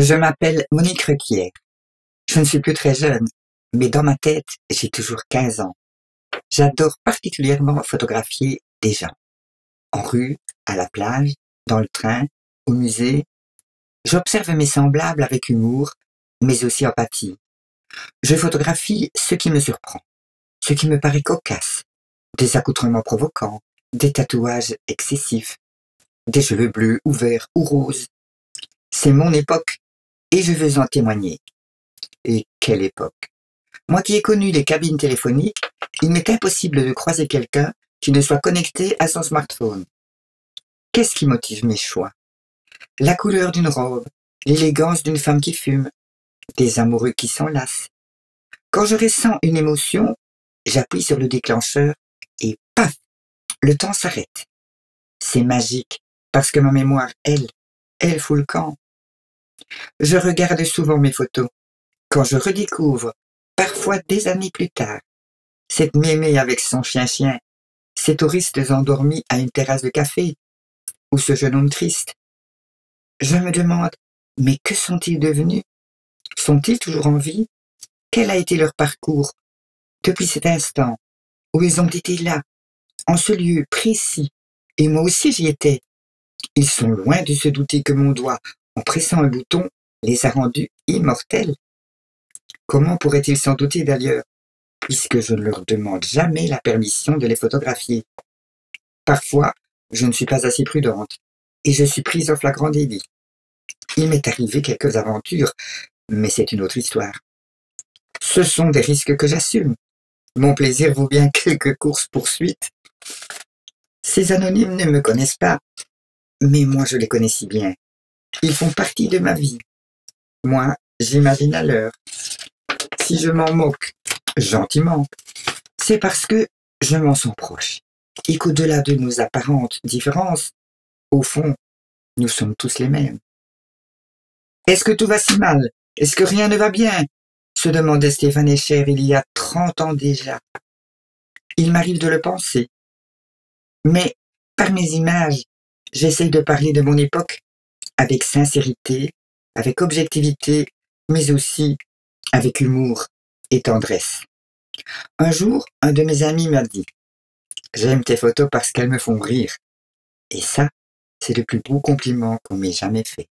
Je m'appelle Monique Requier. Je ne suis plus très jeune, mais dans ma tête, j'ai toujours 15 ans. J'adore particulièrement photographier des gens. En rue, à la plage, dans le train, au musée. J'observe mes semblables avec humour, mais aussi empathie. Je photographie ce qui me surprend, ce qui me paraît cocasse, des accoutrements provocants, des tatouages excessifs, des cheveux bleus ou verts ou roses. C'est mon époque et je veux en témoigner. Et quelle époque Moi qui ai connu les cabines téléphoniques, il m'est impossible de croiser quelqu'un qui ne soit connecté à son smartphone. Qu'est-ce qui motive mes choix? La couleur d'une robe, l'élégance d'une femme qui fume, des amoureux qui s'enlacent. Quand je ressens une émotion, j'appuie sur le déclencheur et paf, le temps s'arrête. C'est magique parce que ma mémoire, elle, elle fout le camp. Je regarde souvent mes photos. Quand je redécouvre, parfois des années plus tard, cette mémé avec son chien-chien, ces touristes endormis à une terrasse de café, ou ce jeune homme triste, je me demande, mais que sont-ils devenus? Sont-ils toujours en vie? Quel a été leur parcours? Depuis cet instant où ils ont été là, en ce lieu précis, et moi aussi j'y étais Ils sont loin de se douter que mon doigt, en pressant un bouton, les a rendus immortels. Comment pourraient-ils s'en douter d'ailleurs, puisque je ne leur demande jamais la permission de les photographier? Parfois, je ne suis pas assez prudente, et je suis prise en flagrant délit. Il m'est arrivé quelques aventures, mais c'est une autre histoire. Ce sont des risques que j'assume. Mon plaisir vaut bien quelques courses-poursuites. Ces anonymes ne me connaissent pas, mais moi je les connais si bien. Ils font partie de ma vie. Moi, j'imagine à l'heure. Si je m'en moque, gentiment, c'est parce que je m'en sens proche. Et qu'au-delà de nos apparentes différences, au fond, nous sommes tous les mêmes. Est-ce que tout va si mal? Est-ce que rien ne va bien? se demandait Stéphane Echer il y a trente ans déjà. Il m'arrive de le penser. Mais par mes images, j'essaye de parler de mon époque avec sincérité, avec objectivité, mais aussi avec humour et tendresse. Un jour, un de mes amis m'a dit J'aime tes photos parce qu'elles me font rire. Et ça, c'est le plus beau compliment qu'on m'ait jamais fait.